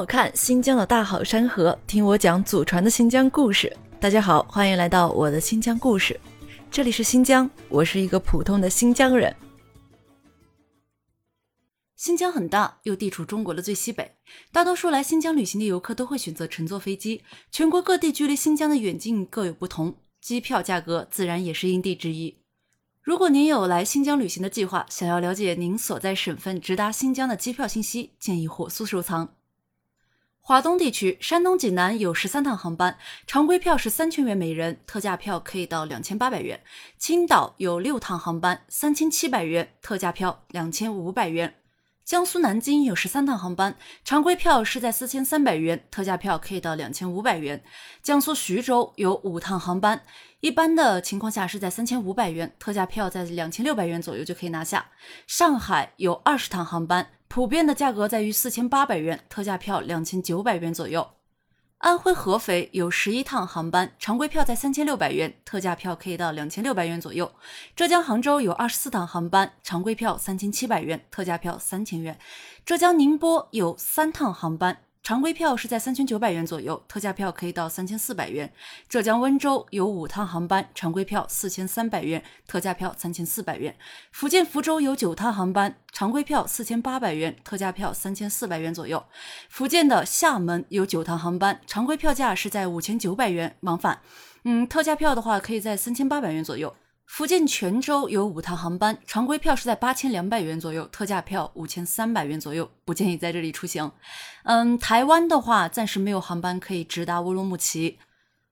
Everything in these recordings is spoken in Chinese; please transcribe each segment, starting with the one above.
我看新疆的大好山河，听我讲祖传的新疆故事。大家好，欢迎来到我的新疆故事。这里是新疆，我是一个普通的新疆人。新疆很大，又地处中国的最西北，大多数来新疆旅行的游客都会选择乘坐飞机。全国各地距离新疆的远近各有不同，机票价格自然也是因地制宜。如果您有来新疆旅行的计划，想要了解您所在省份直达新疆的机票信息，建议火速收藏。华东地区，山东济南有十三趟航班，常规票是三千元每人，特价票可以到两千八百元。青岛有六趟航班，三千七百元，特价票两千五百元。江苏南京有十三趟航班，常规票是在四千三百元，特价票可以到两千五百元。江苏徐州有五趟航班，一般的情况下是在三千五百元，特价票在两千六百元左右就可以拿下。上海有二十趟航班，普遍的价格在于四千八百元，特价票两千九百元左右。安徽合肥有十一趟航班，常规票在三千六百元，特价票可以到两千六百元左右。浙江杭州有二十四趟航班，常规票三千七百元，特价票三千元。浙江宁波有三趟航班。常规票是在三千九百元左右，特价票可以到三千四百元。浙江温州有五趟航班，常规票四千三百元，特价票三千四百元。福建福州有九趟航班，常规票四千八百元，特价票三千四百元左右。福建的厦门有九趟航班，常规票价是在五千九百元往返，嗯，特价票的话可以在三千八百元左右。福建泉州有五趟航班，常规票是在八千两百元左右，特价票五千三百元左右，不建议在这里出行。嗯，台湾的话暂时没有航班可以直达乌鲁木齐。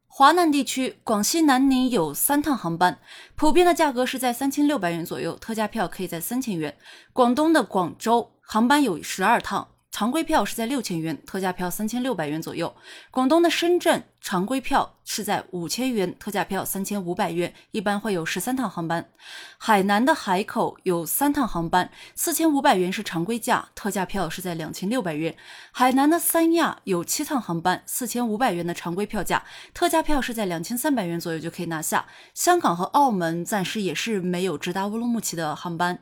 华南地区，广西南宁有三趟航班，普遍的价格是在三千六百元左右，特价票可以在三千元。广东的广州航班有十二趟。常规票是在六千元，特价票三千六百元左右。广东的深圳常规票是在五千元，特价票三千五百元，一般会有十三趟航班。海南的海口有三趟航班，四千五百元是常规价，特价票是在两千六百元。海南的三亚有七趟航班，四千五百元的常规票价，特价票是在两千三百元左右就可以拿下。香港和澳门暂时也是没有直达乌鲁木齐的航班。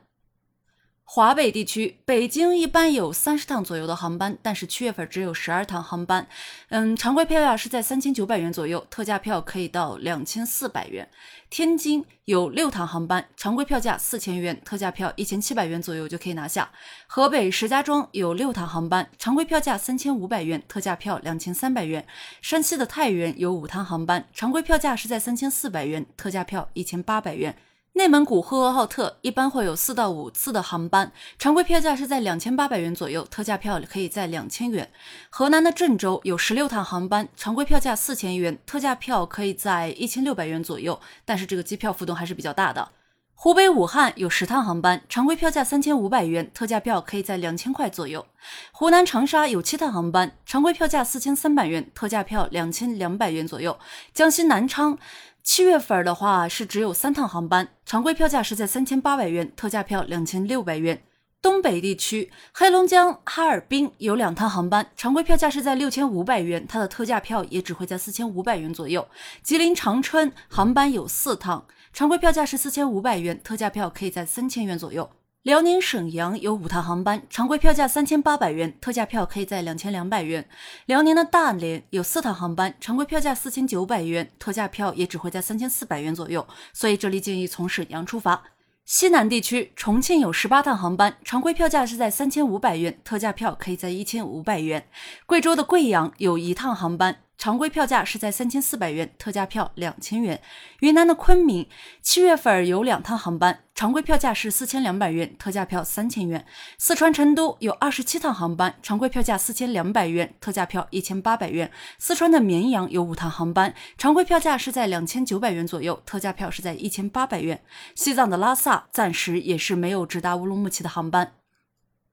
华北地区，北京一般有三十趟左右的航班，但是七月份只有十二趟航班。嗯，常规票价是在三千九百元左右，特价票可以到两千四百元。天津有六趟航班，常规票价四千元，特价票一千七百元左右就可以拿下。河北石家庄有六趟航班，常规票价三千五百元，特价票两千三百元。山西的太原有五趟航班，常规票价是在三千四百元，特价票一千八百元。内蒙古呼和浩特一般会有四到五次的航班，常规票价是在两千八百元左右，特价票可以在两千元。河南的郑州有十六趟航班，常规票价四千元，特价票可以在一千六百元左右，但是这个机票浮动还是比较大的。湖北武汉有十趟航班，常规票价三千五百元，特价票可以在两千块左右。湖南长沙有七趟航班，常规票价四千三百元，特价票两千两百元左右。江西南昌。七月份的话是只有三趟航班，常规票价是在三千八百元，特价票两千六百元。东北地区，黑龙江哈尔滨有两趟航班，常规票价是在六千五百元，它的特价票也只会在四千五百元左右。吉林长春航班有四趟，常规票价是四千五百元，特价票可以在三千元左右。辽宁沈阳有五趟航班，常规票价三千八百元，特价票可以在两千两百元。辽宁的大连有四趟航班，常规票价四千九百元，特价票也只会在三千四百元左右，所以这里建议从沈阳出发。西南地区，重庆有十八趟航班，常规票价是在三千五百元，特价票可以在一千五百元。贵州的贵阳有一趟航班。常规票价是在三千四百元，特价票两千元。云南的昆明七月份有两趟航班，常规票价是四千两百元，特价票三千元。四川成都有二十七趟航班，常规票价四千两百元，特价票一千八百元。四川的绵阳有五趟航班，常规票价是在两千九百元左右，特价票是在一千八百元。西藏的拉萨暂时也是没有直达乌鲁木齐的航班。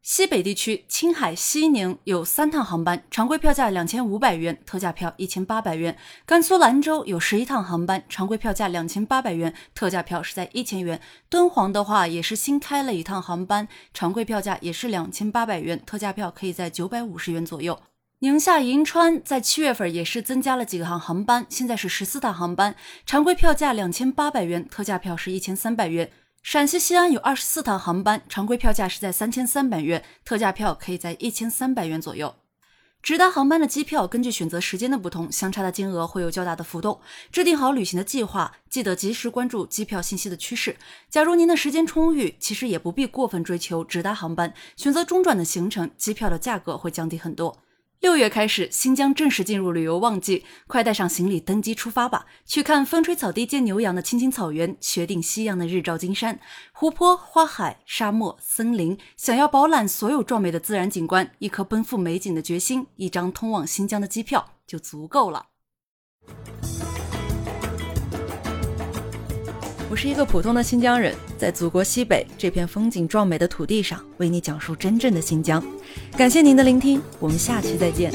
西北地区，青海西宁有三趟航班，常规票价两千五百元，特价票一千八百元。甘肃兰州有十一趟航班，常规票价两千八百元，特价票是在一千元。敦煌的话也是新开了一趟航班，常规票价也是两千八百元，特价票可以在九百五十元左右。宁夏银川在七月份也是增加了几个航航班，现在是十四趟航班，常规票价两千八百元，特价票是一千三百元。陕西西安有二十四趟航班，常规票价是在三千三百元，特价票可以在一千三百元左右。直达航班的机票根据选择时间的不同，相差的金额会有较大的浮动。制定好旅行的计划，记得及时关注机票信息的趋势。假如您的时间充裕，其实也不必过分追求直达航班，选择中转的行程，机票的价格会降低很多。六月开始，新疆正式进入旅游旺季，快带上行李登机出发吧！去看风吹草低见牛羊的青青草原，雪顶夕阳的日照金山，湖泊、花海、沙漠、森林。想要饱览所有壮美的自然景观，一颗奔赴美景的决心，一张通往新疆的机票就足够了。我是一个普通的新疆人，在祖国西北这片风景壮美的土地上，为你讲述真正的新疆。感谢您的聆听，我们下期再见。